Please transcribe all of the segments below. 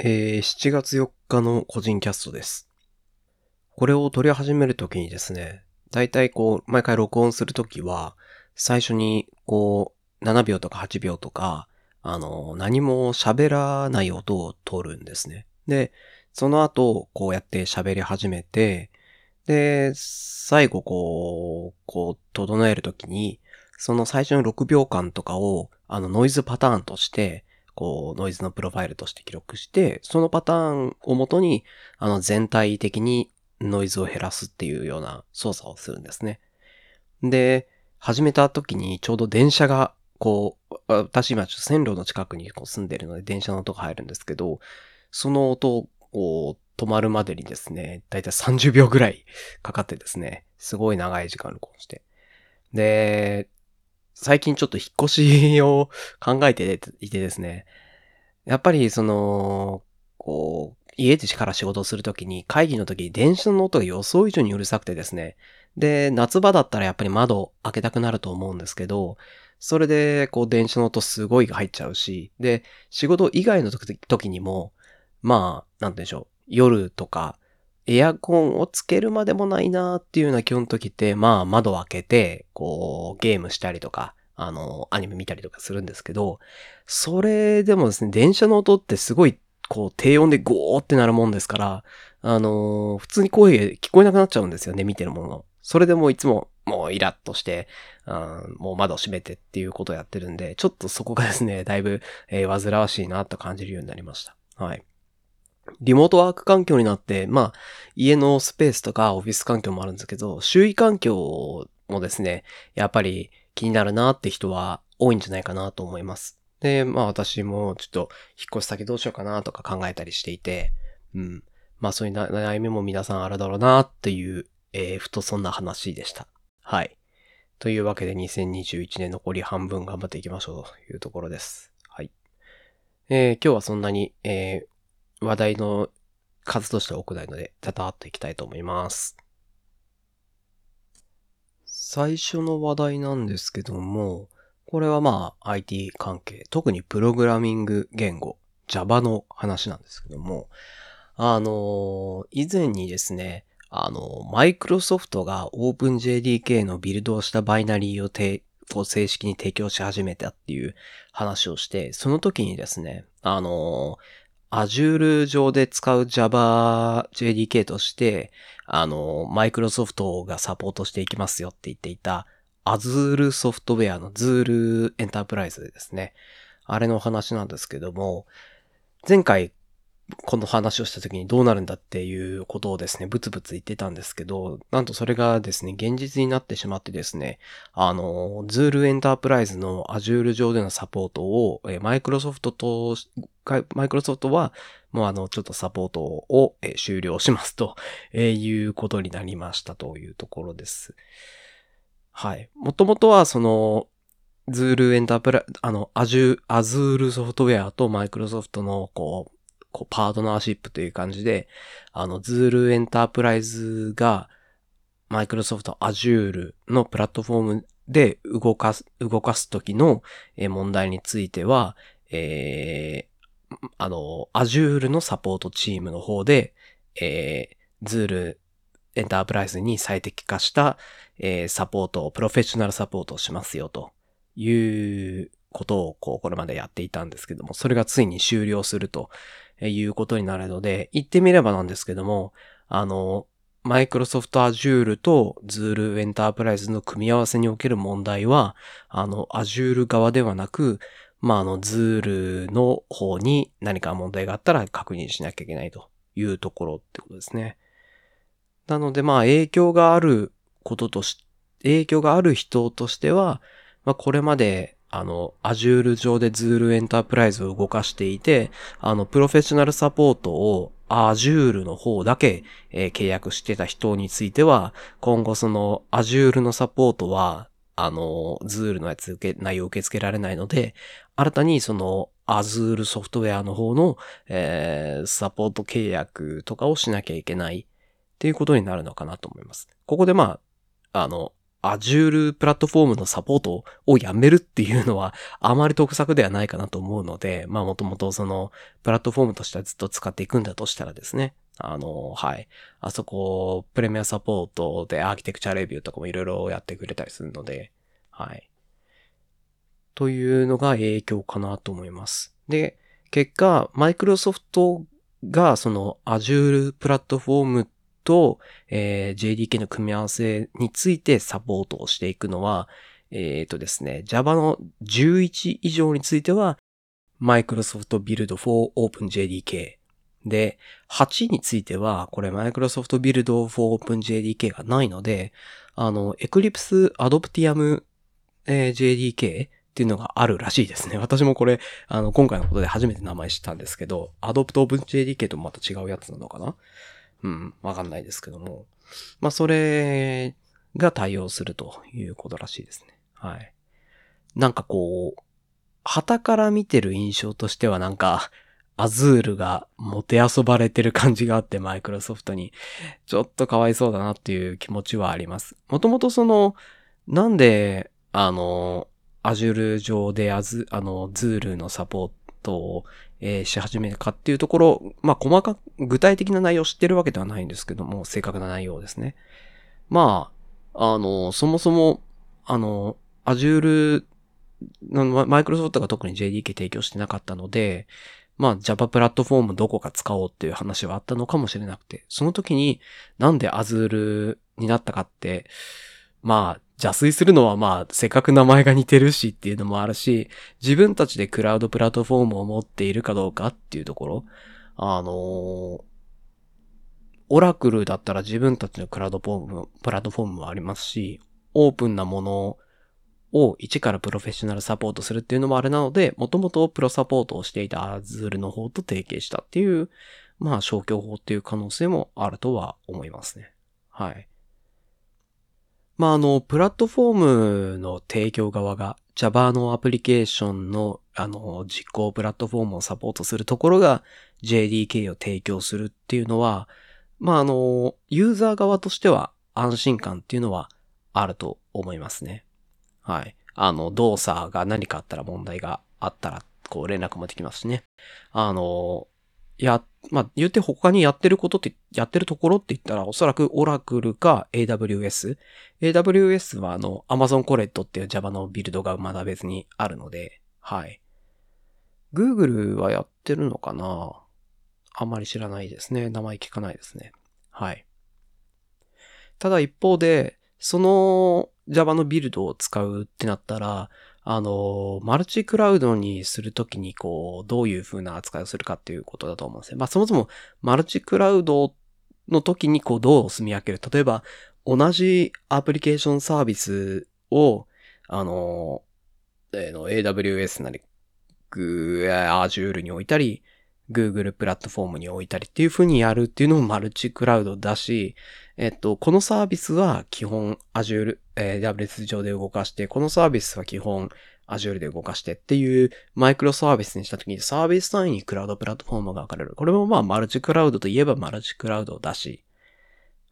えー、7月4日の個人キャストです。これを撮り始めるときにですね、だいたいこう、毎回録音するときは、最初にこう、7秒とか8秒とか、あの、何も喋らない音を取るんですね。で、その後、こうやって喋り始めて、で、最後こう、こう、整えるときに、その最初の6秒間とかを、あの、ノイズパターンとして、こう、ノイズのプロファイルとして記録して、そのパターンをもとに、あの、全体的にノイズを減らすっていうような操作をするんですね。で、始めた時にちょうど電車が、こう、私今ちょっと線路の近くにこう住んでるので電車の音が入るんですけど、その音を止まるまでにですね、だいたい30秒ぐらいかかってですね、すごい長い時間録音して。で、最近ちょっと引っ越しを考えていてですね、やっぱりその、こう、家でから仕事をするときに会議の時に電車の音が予想以上にうるさくてですね、で、夏場だったらやっぱり窓開けたくなると思うんですけど、それでこう電車の音すごい入っちゃうし、で、仕事以外の時にも、まあ、なんて言うんでしょう、夜とか、エアコンをつけるまでもないなーっていうような基本の時って、まあ窓を開けて、こうゲームしたりとか、あの、アニメ見たりとかするんですけど、それでもですね、電車の音ってすごい、こう低音でゴーってなるもんですから、あのー普通に声聞こえなくなっちゃうんですよね、見てるもの。それでもいつも、もうイラッとして、うんもう窓閉めてっていうことをやってるんで、ちょっとそこがですね、だいぶ、えー煩わしいなと感じるようになりました。はい。リモートワーク環境になって、まあ、家のスペースとかオフィス環境もあるんですけど、周囲環境もですね、やっぱり気になるなって人は多いんじゃないかなと思います。で、まあ私もちょっと引っ越し先どうしようかなとか考えたりしていて、うん。まあそういう悩みも皆さんあるだろうなっていう、えーふとそんな話でした。はい。というわけで2021年残り半分頑張っていきましょうというところです。はい。えー今日はそんなに、えー話題の数としては多くないので、たたっといきたいと思います。最初の話題なんですけども、これはまあ IT 関係、特にプログラミング言語、Java の話なんですけども、あの以前にですね、あの、マイクロソフトが OpenJDK のビルドをしたバイナリーをてこう正式に提供し始めたっていう話をして、その時にですね、あの Azure 上で使う Java JDK として、あの、マイクロソフトがサポートしていきますよって言っていた Azure ソフトウェアの Azure エンタープライズですね。あれの話なんですけども、前回この話をした時にどうなるんだっていうことをですね、ブツブツ言ってたんですけど、なんとそれがですね、現実になってしまってですね、あの、Azure エンタープライズの Azure 上でのサポートを、えマイクロソフトと、マイクロソフトは、もうあの、ちょっとサポートを、終了しますと、いうことになりましたというところです。はい。もともとはその、 Zulu Enterpri、あの、Azure、Azure ソフトウェアとマイクロソフトの、こう、こうパートナーシップという感じで、あの、 Zulu Enterprise が、マイクロソフト Azure のプラットフォームで動かす、動かすときの問題については、えあの、Azure のサポートチームの方で、えー、Zool エンタープライズに最適化した、えーサポートを、プロフェッショナルサポートをしますよということをこう、これまでやっていたんですけども、それがついに終了するということになるので、言ってみればなんですけども、あの、マイクロソフト Azure と Zool エンタープライズの組み合わせにおける問題は、あの、Azure 側ではなく、まあ、あの、Zool の方に何か問題があったら確認しなきゃいけないというところってことですね。なので、まあ、影響があることとし、影響がある人としては、まあ、これまで、あの、Azure 上で Zool エンタープライズを動かしていて、あの、プロフェッショナルサポートを Azure の方だけ、えー契約してた人については、今後その Azure のサポートは、あの、Zool のやつ受け、内容を受け付けられないので、新たにその Azure ソフトウェアの方の、えーサポート契約とかをしなきゃいけないっていうことになるのかなと思います。ここでまあ、あの、Azure プラットフォームのサポートをやめるっていうのはあまり得策ではないかなと思うので、まあもともとそのプラットフォームとしてはずっと使っていくんだとしたらですね、あの、はい。あそこ、プレミアサポートでアーキテクチャレビューとかもいろいろやってくれたりするので、はい。というのが影響かなと思います。で、結果、マイクロソフトがその Azure プラットフォームと、えー、JDK の組み合わせについてサポートをしていくのは、えっ、ー、とですね、Java の11以上については、Microsoft Build for OpenJDK で、8については、これ Microsoft Build for OpenJDK がないので、あの、Eclipse Adoptium、えー、JDK っていうのがあるらしいですね。私もこれ、あの、今回のことで初めて名前知ったんですけど、Adopt OpenJDK とまた違うやつなのかな？うん、わかんないですけども。まあ、それが対応するということらしいですね。はい。なんかこう、旗から見てる印象としてはなんか、アズールがもて遊ばれてる感じがあって、マイクロソフトに。ちょっとかわいそうだなっていう気持ちはあります。もともとその、なんで、あの、アジュール上でアズ、あの、ズールのサポートを、えー、し始めるかっていうところ、まあ、細かく、具体的な内容を知ってるわけではないんですけども、正確な内容ですね。まあ、あの、そもそも、あの、アジュール、マイクロソフトが特に JDK 提供してなかったので、まあ Java プラットフォームどこか使おうっていう話はあったのかもしれなくて、その時になんで Azure になったかって、まあ邪推するのはまあせっかく名前が似てるしっていうのもあるし、自分たちでクラウドプラットフォームを持っているかどうかっていうところ、あのー、オラクルだったら自分たちのクラウドフォーム、プラットフォームもありますし、オープンなものを一からプロフェッショナルサポートするっていうのもあれなので、もともとプロサポートをしていた Azure の方と提携したっていう、まあ消去法っていう可能性もあるとは思いますね。はい。まああの、プラットフォームの提供側が Java のアプリケーションのあの、実行プラットフォームをサポートするところが JDK を提供するっていうのは、まああの、ユーザー側としては安心感っていうのはあると思いますね。はい。あの、動作が何かあったら問題があったら、こう連絡もできますしね。あの、や、まあ、言って他にやってることって、やってるところって言ったら、おそらく Oracle か AWS。AWS はあの、Amazon コレットっていう Java のビルドがまだ別にあるので、はい。Google はやってるのかな？あんまり知らないですね。名前聞かないですね。はい。ただ一方で、その Java のビルドを使うってなったら、あの、マルチクラウドにするときに、こう、どういう風な扱いをするかっていうことだと思うんですね。まあ、そもそも、マルチクラウドの時に、こう、どう住み分ける。例えば、同じアプリケーションサービスを、あの、えー、の AWS なり、Azure に置いたり、Google プラットフォームに置いたりっていう風にやるっていうのもマルチクラウドだし、えっと、このサービスは基本 Azure、えー、WS 上で動かして、このサービスは基本 Azure で動かしてっていうマイクロサービスにしたときにサービス単位にクラウドプラットフォームが分かれる。これもまあマルチクラウドといえばマルチクラウドだし。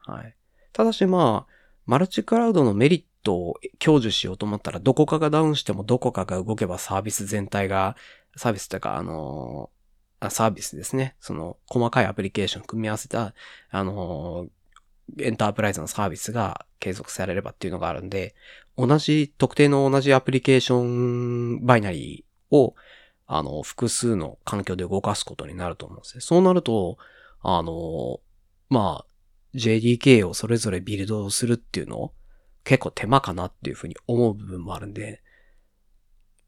はい。ただしまあ、マルチクラウドのメリットを享受しようと思ったらどこかがダウンしてもどこかが動けばサービス全体が、サービスというかあのー、サービスですね。その細かいアプリケーション組み合わせた、あの、エンタープライズのサービスが継続されればっていうのがあるんで、同じ、特定の同じアプリケーションバイナリーを、あの、複数の環境で動かすことになると思うんですね。そうなると、あの、まあ、JDK をそれぞれビルドするっていうの結構手間かなっていうふうに思う部分もあるんで、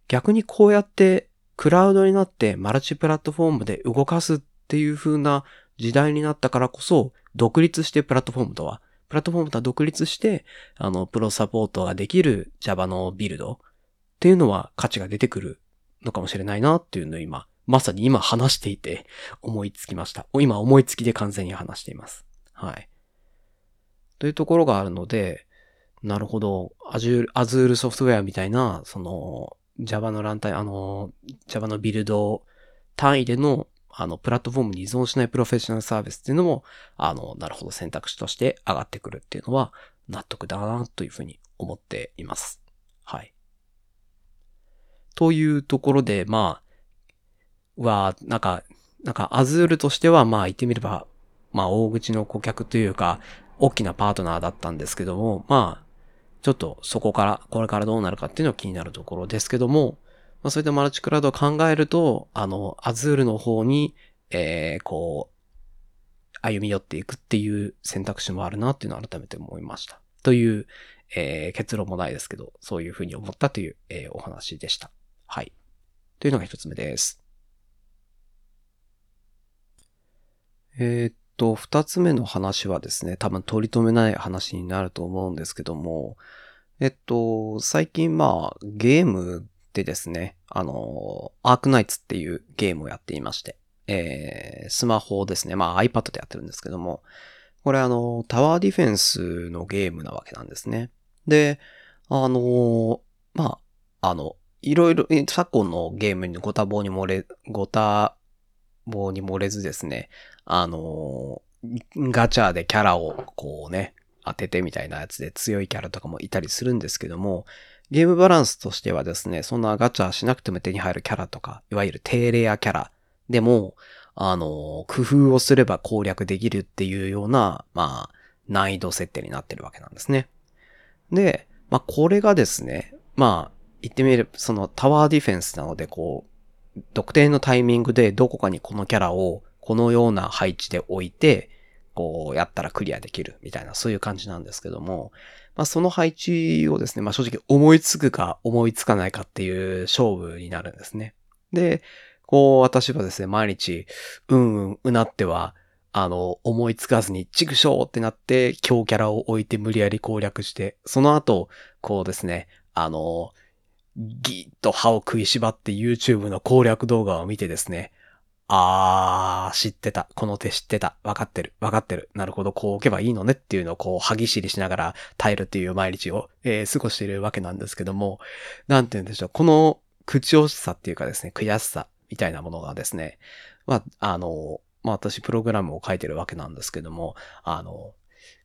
逆にこうやってクラウドになってマルチプラットフォームで動かすっていう風な時代になったからこそ、独立してプラットフォームとは、プラットフォームとは独立して、あの、プロサポートができる Java のビルドっていうのは価値が出てくるのかもしれないなっていうのを今、まさに今話していて思いつきました。今思いつきで完全に話しています。はい。というところがあるので、なるほど。Azure, Azure ソフトウェアみたいな、その Java のランタイ、あの、Java のビルド単位でのあの、プラットフォームに依存しないプロフェッショナルサービスっていうのも、あの、なるほど選択肢として上がってくるっていうのは納得だなというふうに思っています。はい。というところで、まあ、は、なんか、なんか、アズールとしては、まあ、言ってみれば、まあ、大口の顧客というか、大きなパートナーだったんですけども、まあ、ちょっとそこから、これからどうなるかっていうのは気になるところですけども、まあ、そういったマルチクラウドを考えると、あの、アズールの方に、えー、こう、歩み寄っていくっていう選択肢もあるなっていうのを改めて思いました。という、えー、結論もないですけど、そういうふうに思ったという、えー、お話でした。はい。というのが一つ目です。えー、と、二つ目の話はですね、多分取り留めない話になると思うんですけども、えっと、最近まあ、ゲームでですね、あの、アークナイツっていうゲームをやっていまして、えー、スマホですね、まあ iPad でやってるんですけども、これあの、タワーディフェンスのゲームなわけなんですね。で、あの、まあ、あの、いろいろ、昨今のゲームにご多忙に漏れ、ご多忙に漏れずですね、あの、ガチャでキャラをこうね、当ててみたいなやつで強いキャラとかもいたりするんですけども、ゲームバランスとしてはですね、そんなガチャしなくても手に入るキャラとか、いわゆる低レアキャラでも、あの、工夫をすれば攻略できるっていうような、まあ、難易度設定になってるわけなんですね。で、まあ、これがですね、まあ、言ってみれば、そのタワーディフェンスなので、こう、特定のタイミングでどこかにこのキャラをこのような配置で置いて、こうやったらクリアできるみたいな、そういう感じなんですけども、まあその配置をですね、まあ正直思いつくか思いつかないかっていう勝負になるんですね。で、こう私はですね、毎日、うんうん、うなっては、あの、思いつかずに、チクショーってなって、強キャラを置いて無理やり攻略して、その後、こうですね、あの、ギーッと歯を食いしばって YouTube の攻略動画を見てですね、あー、知ってた。この手知ってた。わかってる。わかってる。なるほど。こう置けばいいのねっていうのをこう、歯ぎしりしながら耐えるっていう毎日を、えー、過ごしているわけなんですけども、なんて言うんでしょう。この口惜しさっていうかですね、悔しさみたいなものがですね、まあ、あの、まあ私プログラムを書いてるわけなんですけども、あの、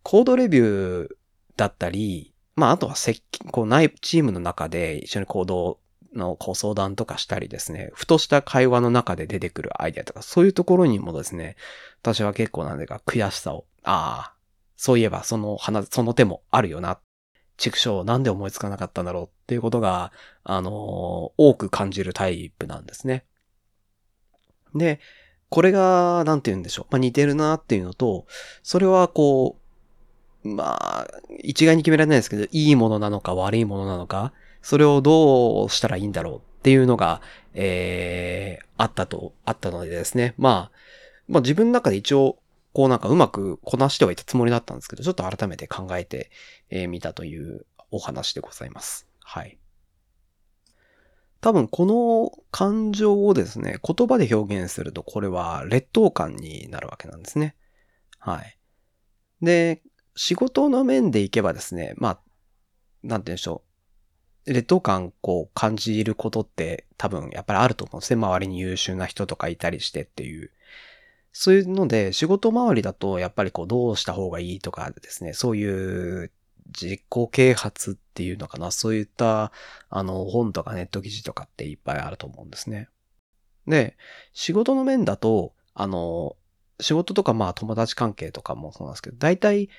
コードレビューだったり、まあ、あとは接近、こう、内、チームの中で一緒に行動のご相談とかしたりですね、ふとした会話の中で出てくるアイデアとか、そういうところにもですね、私は結構なんでか悔しさを、ああ、そういえばその花、その手もあるよな。畜生なんで思いつかなかったんだろうっていうことが、あのー、多く感じるタイプなんですね。で、これが、なんて言うんでしょう。まあ、似てるなっていうのと、それはこう、まあ、一概に決められないですけど、いいものなのか悪いものなのか、それをどうしたらいいんだろうっていうのが、えー、あったと、あったのでですね。まあ、まあ自分の中で一応、こうなんかうまくこなしてはいたつもりだったんですけど、ちょっと改めて考えてみ、えー、たというお話でございます。はい。多分この感情をですね、言葉で表現するとこれは劣等感になるわけなんですね。はい。で、仕事の面でいけばですね、まあ、なんて言うんでしょう。劣等感こう感じることって多分やっぱりあると思うんですね。周りに優秀な人とかいたりしてっていう。そういうので仕事周りだとやっぱりこうどうした方がいいとかですね、そういう実行啓発っていうのかな。そういったあの本とかネット記事とかっていっぱいあると思うんですね。で、仕事の面だと、あの、仕事とかまあ友達関係とかもそうなんですけど、大体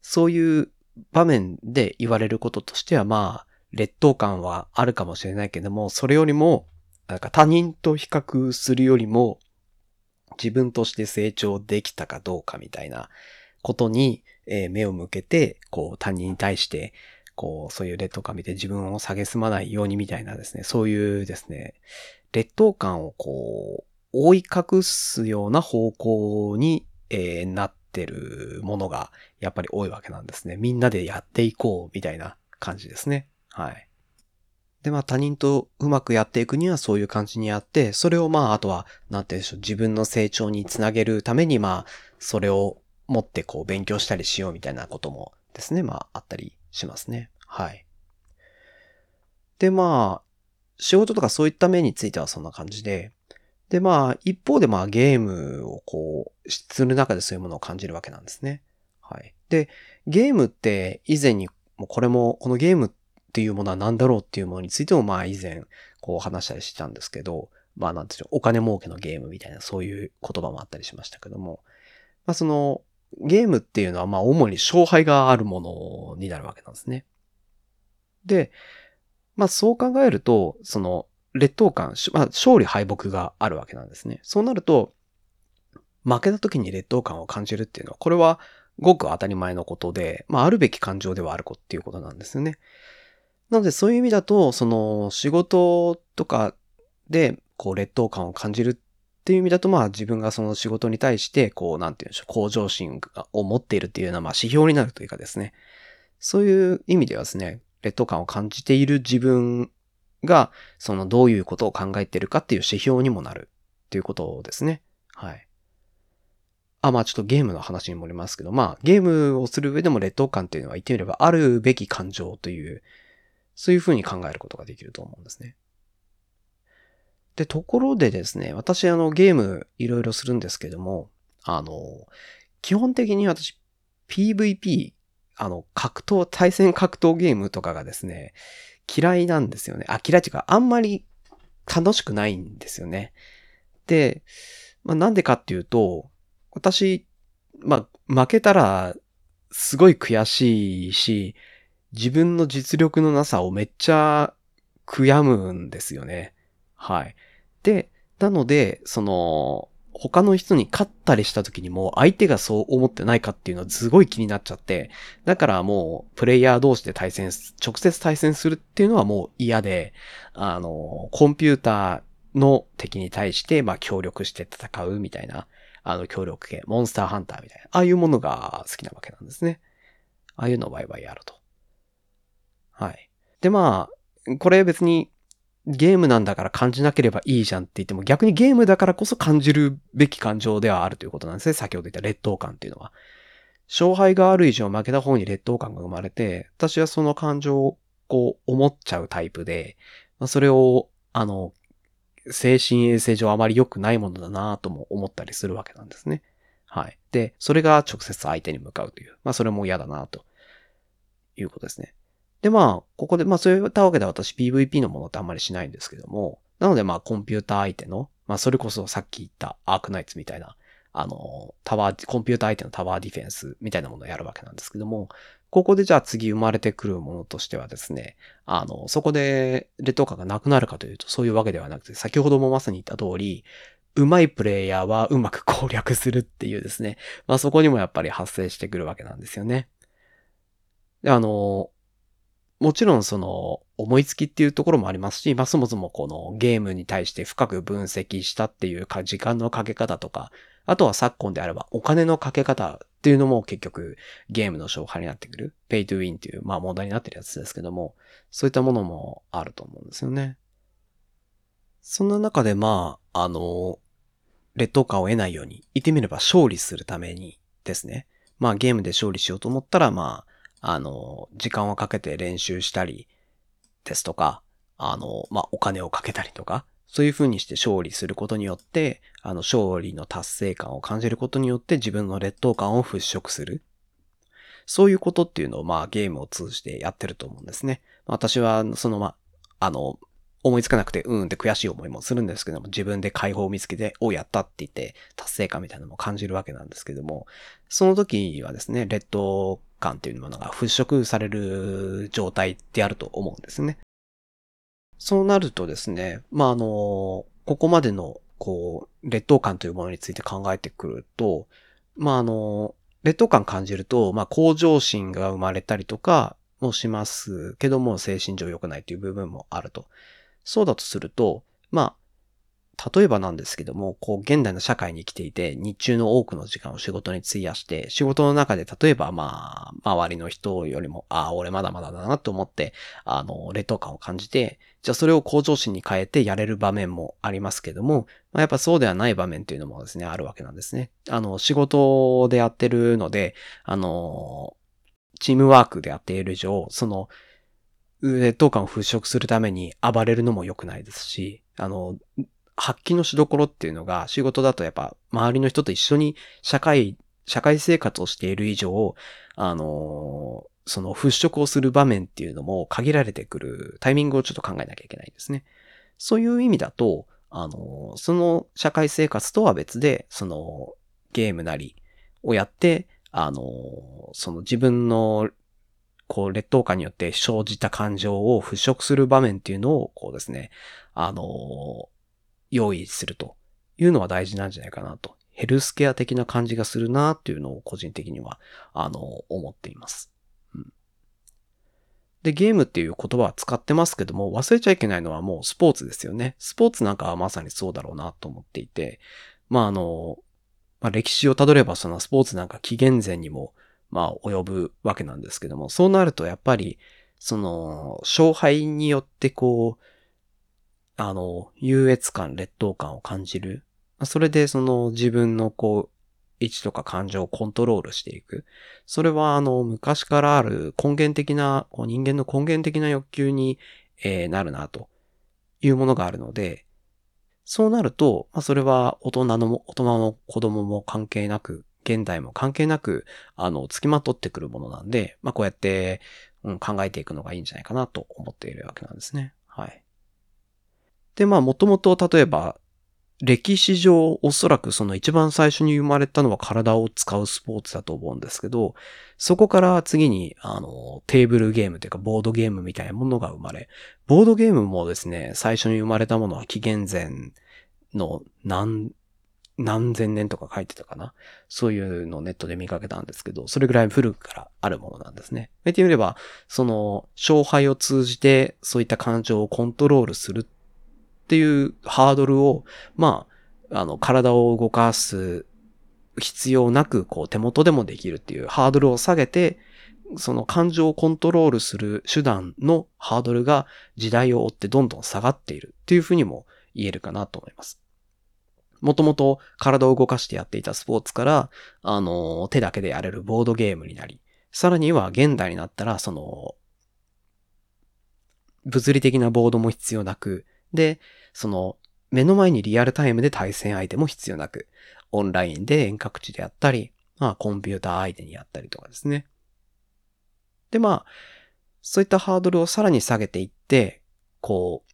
そういう場面で言われることとしては、まあ、劣等感はあるかもしれないけども、それよりも、なんか他人と比較するよりも、自分として成長できたかどうかみたいなことに、えー、目を向けて、こう他人に対して、こうそういう劣等感見て自分を蔑まないようにみたいなですね、そういうですね、劣等感をこう、覆い隠すような方向に、えー、なっってるものがやっぱり多いわけなんですね。みんなでやっていこうみたいな感じですね。はい。で、まあ他人とうまくやっていくにはそういう感じにやって、それをまああとは、なんて言うんでしょう、自分の成長につなげるためにまあ、それを持ってこう勉強したりしようみたいなこともですね、まああったりしますね。はい。で、まあ、仕事とかそういった面についてはそんな感じで、で、まあ、一方でまあゲームをこう、する中でそういうものを感じるわけなんですね。はい。で、ゲームって以前にもうこれも、このゲームっていうものは何だろうっていうものについても、まあ以前、こう話したりしたんですけど、まあなんていうの、お金儲けのゲームみたいな、そういう言葉もあったりしましたけども、まあその、ゲームっていうのは、まあ主に勝敗があるものになるわけなんですね。で、まあそう考えると、その、劣等感、まあ勝利敗北があるわけなんですね。そうなると、負けた時に劣等感を感じるっていうのは、これはごく当たり前のことで、まああるべき感情ではある子っていうことなんですよね。なのでそういう意味だと、その仕事とかで、こう劣等感を感じるっていう意味だと、まあ自分がその仕事に対して、こう、なんていうんでしょう、向上心を持っているっていうような、まあ指標になるというかですね。そういう意味ではですね、劣等感を感じている自分が、そのどういうことを考えてるかっていう指標にもなるっていうことですね。はい。あ、まあちょっとゲームの話に戻りますけど、まあゲームをする上でも劣等感っていうのは言ってみればあるべき感情という、そういうふうに考えることができると思うんですね。で、ところでですね、私あのゲームいろいろするんですけども、あの、基本的に私 PVP、あの、格闘、対戦格闘ゲームとかがですね、嫌いなんですよね。あ、嫌いっていうか、あんまり楽しくないんですよね。で、まあ、なんでかっていうと、私、まあ、負けたら、すごい悔しいし、自分の実力のなさをめっちゃ悔やむんですよね。はい。で、なので、その、他の人に勝ったりした時にも相手がそう思ってないかっていうのはすごい気になっちゃって、だからもうプレイヤー同士で対戦、直接対戦するっていうのはもう嫌で、あの、コンピューターの敵に対して、まあ協力して戦うみたいな、あの協力系、モンスターハンターみたいな、ああいうものが好きなわけなんですね。ああいうのをワイワイやると。はい。で、まあ、これ別にゲームなんだから感じなければいいじゃんって言っても逆にゲームだからこそ感じるべき感情ではあるということなんですね。先ほど言った劣等感っていうのは。勝敗がある以上負けた方に劣等感が生まれて、私はその感情をこう思っちゃうタイプで、まあ、それを、あの、精神衛生上あまり良くないものだなとも思ったりするわけなんですね。はい。で、それが直接相手に向かうという。まあ、それも嫌だなということですね。で、まあ、ここで、まあ、そういったわけで私 PVP のものってあんまりしないんですけども、なのでまあ、コンピューター相手の、まあ、それこそさっき言ったアークナイツみたいな、あの、タワー、コンピューター相手のタワーディフェンスみたいなものをやるわけなんですけども、ここでじゃあ次生まれてくるものとしてはですね、あの、そこで劣等感がなくなるかというとそういうわけではなくて、先ほどもまさに言った通り、うまいプレイヤーはうまく攻略するっていうですね、まあそこにもやっぱり発生してくるわけなんですよね。で、あの、もちろんその思いつきっていうところもありますし、まあそもそもこのゲームに対して深く分析したっていうか時間のかけ方とか、あとは昨今であればお金のかけ方っていうのも結局ゲームの勝敗になってくる。ペイトゥウィンっていうまあ問題になってるやつですけども、そういったものもあると思うんですよね。そんな中でまあ、あの、劣等感を得ないように、言ってみれば勝利するためにですね。まあゲームで勝利しようと思ったらまあ、あの、時間をかけて練習したりですとか、あの、まあお金をかけたりとか、そういう風にして勝利することによって、あの、勝利の達成感を感じることによって自分の劣等感を払拭する。そういうことっていうのを、まあ、ゲームを通じてやってると思うんですね。私は、その、まあ、あの、思いつかなくて、うんって悔しい思いもするんですけども、自分で解放を見つけて、おやったって言って、達成感みたいなのも感じるわけなんですけども、その時はですね、劣等感っていうものが払拭される状態であると思うんですね。そうなるとですね、まあ、あの、ここまでの、こう、劣等感というものについて考えてくると、まあ、あの、劣等感感じると、まあ、向上心が生まれたりとかもしますけども、精神上良くないという部分もあると。そうだとすると、まあ、例えばなんですけども、こう、現代の社会に生きていて、日中の多くの時間を仕事に費やして、仕事の中で例えばまあ、周りの人よりも、ああ、俺まだまだだなと思って、あの、劣等感を感じて、じゃあそれを向上心に変えてやれる場面もありますけども、まあ、やっぱそうではない場面っていうのもですね、あるわけなんですね。あの、仕事でやってるので、あの、チームワークでやっている以上、その、劣等感を払拭するために暴れるのも良くないですし、あの、発揮のしどころっていうのが仕事だとやっぱ周りの人と一緒に社会、社会生活をしている以上、あのその払拭をする場面っていうのも限られてくるタイミングをちょっと考えなきゃいけないんですね。そういう意味だと、あの、その社会生活とは別で、そのゲームなりをやって、あの、その自分のこう劣等感によって生じた感情を払拭する場面っていうのを、こうですね、あの、用意するというのは大事なんじゃないかなと。ヘルスケア的な感じがするなっていうのを個人的には、あの、思っています。うん、で、ゲームっていう言葉は使ってますけども、忘れちゃいけないのはもうスポーツですよね。スポーツなんかはまさにそうだろうなと思っていて、まああの、まあ、歴史をたどればそのスポーツなんか紀元前にも、まあ及ぶわけなんですけども、そうなるとやっぱり、その、勝敗によってこう、あの、優越感、劣等感を感じる。それでその自分のこう、位置とか感情をコントロールしていく。それはあの、昔からある根源的な、こう人間の根源的な欲求に、えー、なるなというものがあるので、そうなると、まあ、それは大人の、大人の子供も関係なく、現代も関係なく、あの、付きまとってくるものなんで、まあ、こうやって、うん、考えていくのがいいんじゃないかなと思っているわけなんですね。はい。で、まあ、もともと例えば、歴史上おそらくその一番最初に生まれたのは体を使うスポーツだと思うんですけど、そこから次にあのテーブルゲームというかボードゲームみたいなものが生まれ、ボードゲームもですね、最初に生まれたものは紀元前の何、何千年とか書いてたかな？そういうのをネットで見かけたんですけど、それぐらい古くからあるものなんですね。言ってみれば、その勝敗を通じてそういった感情をコントロールするっていうハードルを、まあ、あの、体を動かす必要なく、こう、手元でもできるっていうハードルを下げて、その感情をコントロールする手段のハードルが時代を追ってどんどん下がっているっていうふうにも言えるかなと思います。もともと体を動かしてやっていたスポーツから、あの、手だけでやれるボードゲームになり、さらには現代になったら、その、物理的なボードも必要なく、で、その、目の前にリアルタイムで対戦相手も必要なく、オンラインで遠隔地であったり、まあ、コンピューター相手にやったりとかですね。で、まあ、そういったハードルをさらに下げていって、こう、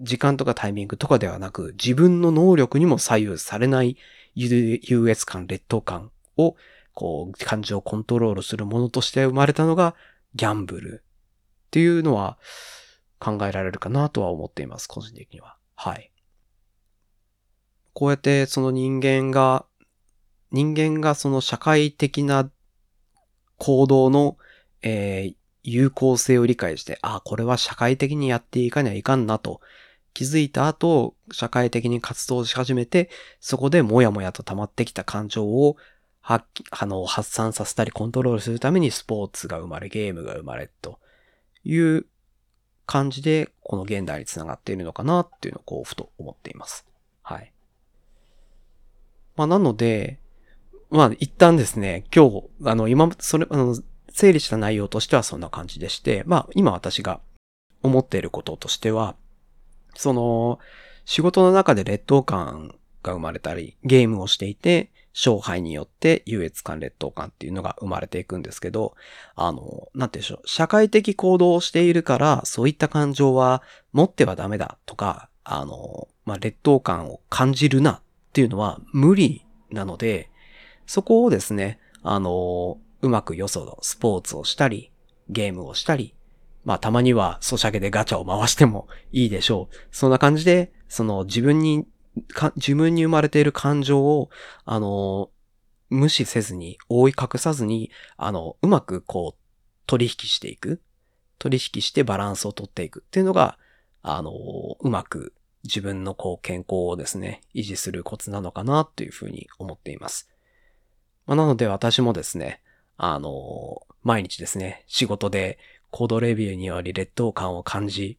時間とかタイミングとかではなく、自分の能力にも左右されない優越感、劣等感を、こう、感情をコントロールするものとして生まれたのが、ギャンブルっていうのは、考えられるかなとは思っています、個人的には。はい。こうやってその人間が、人間がその社会的な行動の、えー、有効性を理解して、ああ、これは社会的にやっていかにはいかんなと気づいた後、社会的に活動し始めて、そこでもやもやと溜まってきた感情をあの発散させたりコントロールするためにスポーツが生まれ、ゲームが生まれという感じで、この現代につながっているのかなっていうのをこう、ふと思っています。はい。まあ、なので、まあ、一旦ですね、今日、あの、今、それ、あの、整理した内容としてはそんな感じでして、まあ、今私が思っていることとしては、その、仕事の中で劣等感が生まれたり、ゲームをしていて、勝敗によって優越感、劣等感っていうのが生まれていくんですけど、あの、なんてでしょう、社会的行動をしているから、そういった感情は持ってはダメだとか、あの、まあ、劣等感を感じるなっていうのは無理なので、そこをですね、あの、うまくよそのスポーツをしたり、ゲームをしたり、まあたまにはソシャゲでガチャを回してもいいでしょう。そんな感じで、その自分に自分に生まれている感情を、あの、無視せずに、覆い隠さずに、あの、うまくこう、取引していく。取引してバランスをとっていくっていうのが、あの、うまく自分のこう健康をですね、維持するコツなのかなというふうに思っています。まあ、なので私もですね、あの、毎日ですね、仕事でコードレビューにより劣等感を感じ、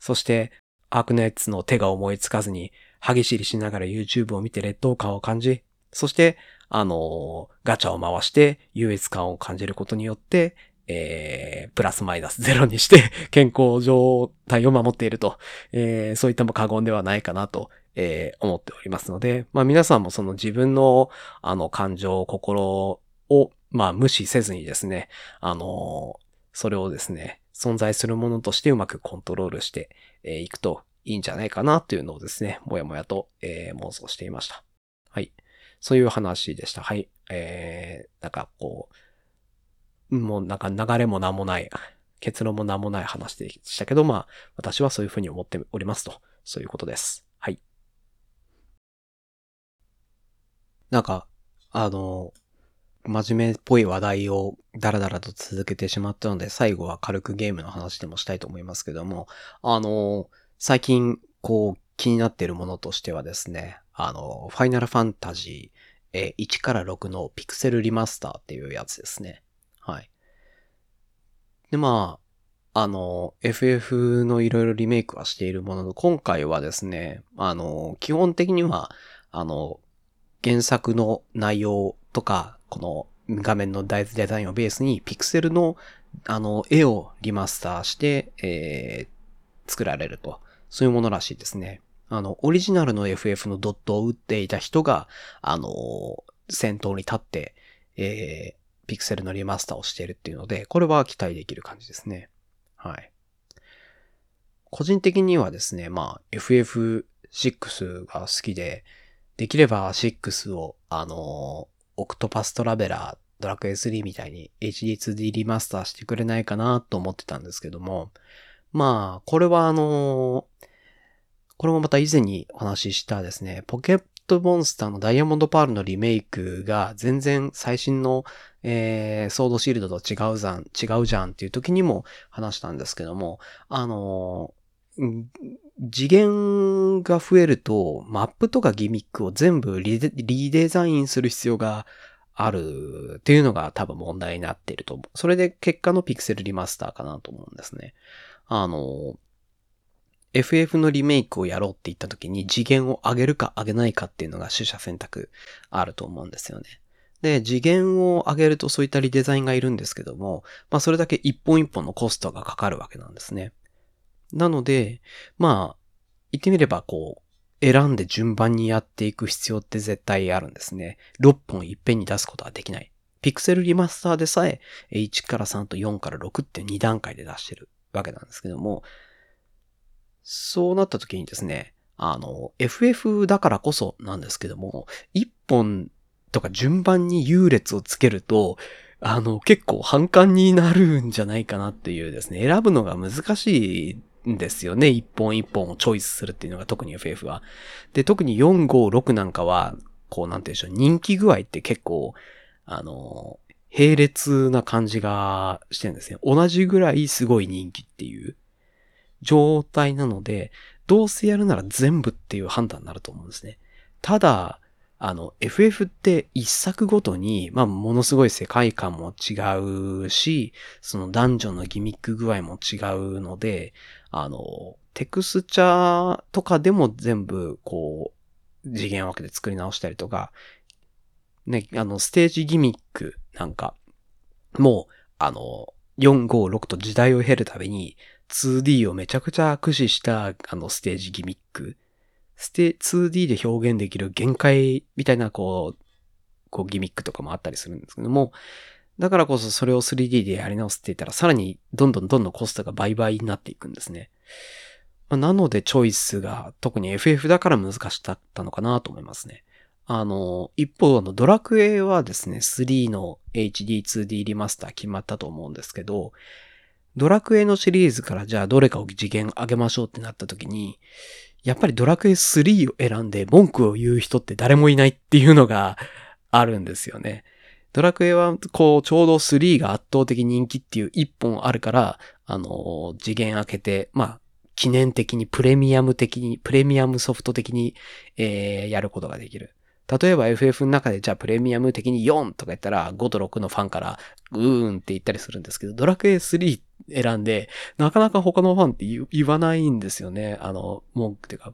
そしてアークネッツの手が思いつかずに歯ぎしりしながら YouTube を見て劣等感を感じ、そして、あの、ガチャを回して優越感を感じることによって、えー、プラスマイナスゼロにして 健康状態を守っていると、えー、そういったも過言ではないかなと、えー、思っておりますので、まあ皆さんもその自分のあの感情、心を、まあ無視せずにですね、あのそれをですね、存在するものとしてうまくコントロールしてい、くといいんじゃないかなというのをですね、もやもやと、えー、妄想していました。はい。そういう話でした。はい。えー、なんかこう、もうなんか流れも何もない、結論も何もない話でしたけど、まあ、私はそういうふうに思っておりますと。そういうことです。はい。なんか、あの、真面目っぽい話題をダラダラと続けてしまったので、最後は軽くゲームの話でもしたいと思いますけども、あの、最近、こう、気になっているものとしてはですね、あの、ファイナルファンタジー、え1から6のピクセルリマスターっていうやつですね。はい。で、まあ、あの、FF のいろいろリメイクはしているものの、今回はですね、あの、基本的には、あの、原作の内容とか、この画面の大豆デザインをベースに、ピクセルの、あの、絵をリマスターして、えー、作られると。そういうものらしいですね。あの、オリジナルの FF のドットを打っていた人が、あの、先頭に立って、えー、ピクセルのリマスターをしているっていうので、これは期待できる感じですね。はい。個人的にはですね、まあ、FF6 が好きで、できれば6を、あの、オクトパストラベラー、ドラクエ3みたいに HD2D リマスターしてくれないかなと思ってたんですけども、まあ、これはあの、これもまた以前にお話ししたですね、ポケットモンスターのダイヤモンドパールのリメイクが全然最新の、えー、ソードシールドと違うじゃん、違うじゃんっていう時にも話したんですけども、あの次元が増えると、マップとかギミックを全部リデザインする必要があるっていうのが多分問題になっていると思う。それで結果のピクセルリマスターかなと思うんですね。あの、FF のリメイクをやろうって言った時に次元を上げるか上げないかっていうのが取捨選択あると思うんですよね。で、次元を上げるとそういったリデザインがいるんですけども、まあそれだけ一本一本のコストがかかるわけなんですね。なので、まあ、言ってみればこう、選んで順番にやっていく必要って絶対あるんですね。6本いっぺんに出すことはできない。ピクセルリマスターでさえ、1から3と4から6って2段階で出してるわけなんですけども、そうなった時にですね、あの、FF だからこそなんですけども、1本とか順番に優劣をつけると、あの、結構反感になるんじゃないかなっていうですね、選ぶのが難しいんですよね。一本一本をチョイスするっていうのが特に FF は。で、特に4、5、6なんかは、こうなんて言うんでしょう、人気具合って結構、あの、並列な感じがしてるんですね。同じぐらいすごい人気っていう状態なので、どうせやるなら全部っていう判断になると思うんですね。ただ、あの、FF って一作ごとに、まあ、ものすごい世界観も違うし、そのダンジョンのギミック具合も違うので、あの、テクスチャーとかでも全部、こう、次元分けで作り直したりとか、ね、あの、ステージギミックなんか、もう、あの、4、5、6と時代を経るたびに、2D をめちゃくちゃ駆使した、あの、ステージギミック。ステ、2D で表現できる限界みたいな、こう、こうギミックとかもあったりするんですけども、だからこそそれを 3D でやり直すって言ったら、さらにどんどんどんどんコストが倍々になっていくんですね。まあ、なのでチョイスが特に FF だから難しかったのかなと思いますね。あの、一方、の、ドラクエはですね、3の HD2D リマスター決まったと思うんですけど、ドラクエのシリーズからじゃあどれかを次元上げましょうってなった時に、やっぱりドラクエ3を選んで文句を言う人って誰もいないっていうのがあるんですよね。ドラクエは、こう、ちょうど3が圧倒的人気っていう一本あるから、あの、次元開けて、まあ、記念的に、プレミアム的に、プレミアムソフト的に、えー、やることができる。例えば FF の中でじゃあプレミアム的に4とか言ったら5と6のファンからうーんって言ったりするんですけど、ドラクエ3選んで、なかなか他のファンって言わないんですよね。あの、文句っていうか、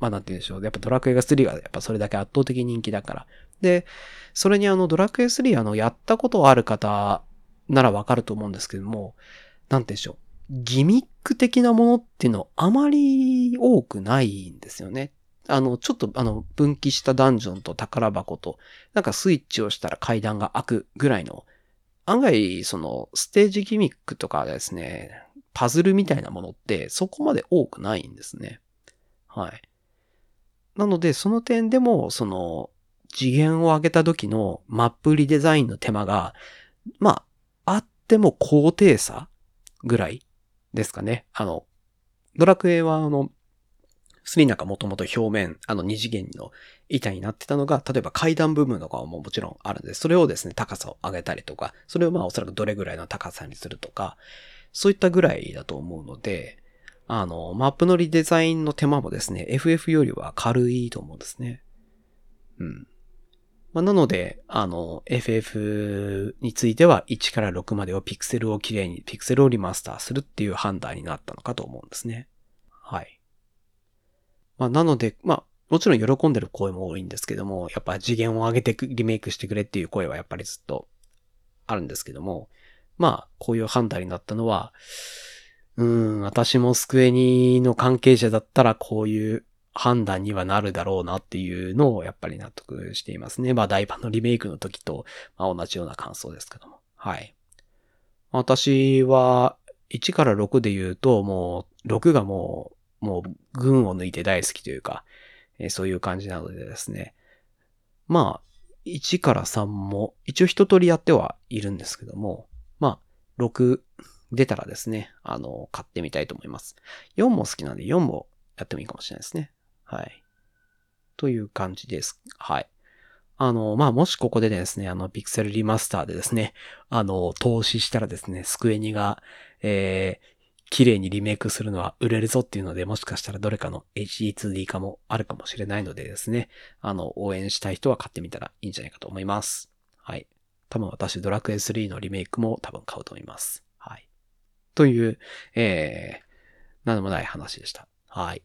まあなんて言うんでしょう。やっぱドラクエが3がやっぱそれだけ圧倒的人気だから。で、それにあのドラクエ3あのやったことある方ならわかると思うんですけども、なんて言うんでしょう。ギミック的なものっていうのあまり多くないんですよね。あの、ちょっとあの、分岐したダンジョンと宝箱と、なんかスイッチをしたら階段が開くぐらいの、案外、その、ステージギミックとかですね、パズルみたいなものってそこまで多くないんですね。はい。なので、その点でも、その、次元を上げた時のマップリデザインの手間が、まあ、あっても高低差ぐらいですかね。あの、ドラクエはあの、3なんかもともと表面、あの二次元の板になってたのが、例えば階段部分とかももちろんあるんです。それをですね、高さを上げたりとか、それをまあおそらくどれぐらいの高さにするとか、そういったぐらいだと思うので、あの、マップのリデザインの手間もですね、FF よりは軽いと思うんですね。うん。まあ、なので、あの、FF については1から6までをピクセルをきれいに、ピクセルをリマスターするっていう判断になったのかと思うんですね。はい。まあ、なので、まあ、もちろん喜んでる声も多いんですけども、やっぱ次元を上げてリメイクしてくれっていう声はやっぱりずっとあるんですけども、まあ、こういう判断になったのは、うん、私もスクエニの関係者だったらこういう判断にはなるだろうなっていうのをやっぱり納得していますね。まあ、ダイバのリメイクの時と、まあ、同じような感想ですけども。はい。私は、1から6で言うと、もう、6がもう、もう、群を抜いて大好きというか、え、そういう感じなのでですね。まあ、1から3も、一応一通りやってはいるんですけども、まあ、6出たらですね、あの、買ってみたいと思います。4も好きなんで4もやってもいいかもしれないですね。はい。という感じです。はい。あの、まあ、もしここでですね、あの、ピクセルリマスターでですね、あの、投資したらですね、スクエニが、えー、綺麗にリメイクするのは売れるぞっていうので、もしかしたらどれかの HD2D 化もあるかもしれないのでですね、あの、応援したい人は買ってみたらいいんじゃないかと思います。はい。多分私、ドラクエ3のリメイクも多分買うと思います。はい。という、えー、なんでもない話でした。はい。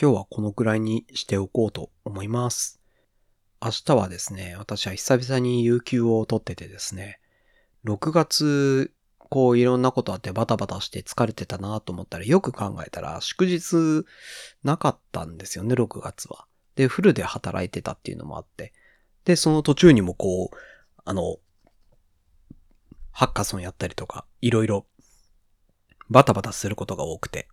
今日はこのくらいにしておこうと思います。明日はですね、私は久々に有給を取っててですね、6月こういろんなことあってバタバタして疲れてたなと思ったらよく考えたら祝日なかったんですよね、6月は。で、フルで働いてたっていうのもあって。で、その途中にもこう、あの、ハッカソンやったりとか、いろいろバタバタすることが多くて、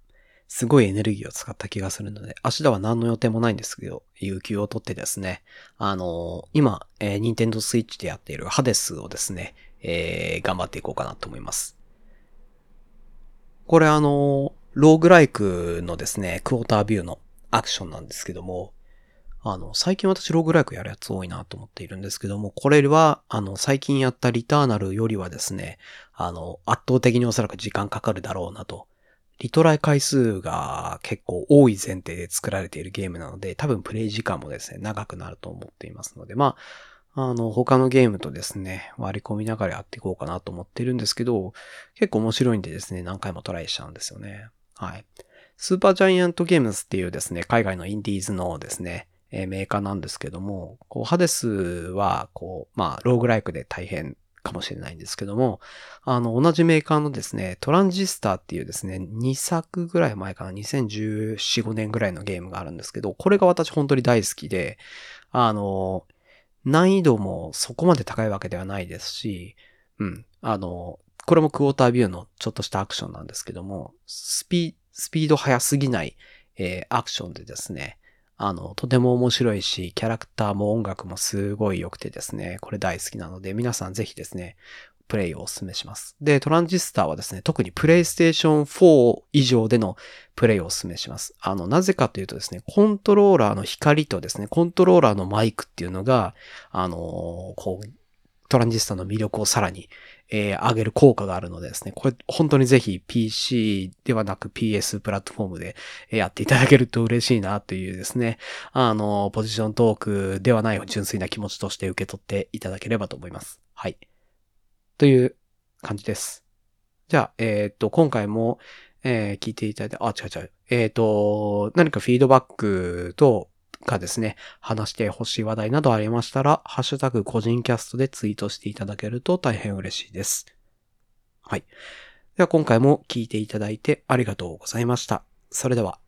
すごいエネルギーを使った気がするので、明日は何の予定もないんですけど、有給を取ってですね、あの今、えー、ニンテンドスイッチでやっているハデスをですね、えー、頑張っていこうかなと思います。これあの、ローグライクのですね、クォータービューのアクションなんですけども、あの、最近私ローグライクやるやつ多いなと思っているんですけども、これは、あの、最近やったリターナルよりはですね、あの、圧倒的におそらく時間かかるだろうなと。リトライ回数が結構多い前提で作られているゲームなので、多分プレイ時間もですね、長くなると思っていますので、まあ、あの、他のゲームとですね、割り込みながらやっていこうかなと思ってるんですけど、結構面白いんでですね、何回もトライしちゃうんですよね。はい。スーパージャイアントゲームズっていうですね、海外のインディーズのですね、え、メーカーなんですけども、こう、ハデスは、こう、まあ、ローグライクで大変かもしれないんですけども、あの、同じメーカーのですね、トランジスターっていうですね、2作ぐらい前かな、2014、5年ぐらいのゲームがあるんですけど、これが私本当に大好きで、あの、難易度もそこまで高いわけではないですし、うん。あの、これもクォータービューのちょっとしたアクションなんですけども、スピスピード速すぎない、えー、アクションでですね、あの、とても面白いし、キャラクターも音楽もすごい良くてですね、これ大好きなので、皆さんぜひですね、プレイをお勧めします。で、トランジスタはですね、特にプレイステーション4以上でのプレイをお勧めします。あの、なぜかというとですね、コントローラーの光とですね、コントローラーのマイクっていうのが、あのー、こう、トランジスタの魅力をさらに、えー、上げる効果があるのでですね、これ本当にぜひ PC ではなく PS プラットフォームでやっていただけると嬉しいなというですね、あの、ポジショントークではない純粋な気持ちとして受け取っていただければと思います。はい。という感じです。じゃあ、えっ、と、今回も、えー、聞いていただいて、あ、違う違う。えっ、と、何かフィードバックと、かですね、話してほしい話題などありましたら、ハッシュタグ個人キャストでツイートしていただけると大変嬉しいです。はい。では今回も聞いていただいてありがとうございました。それでは。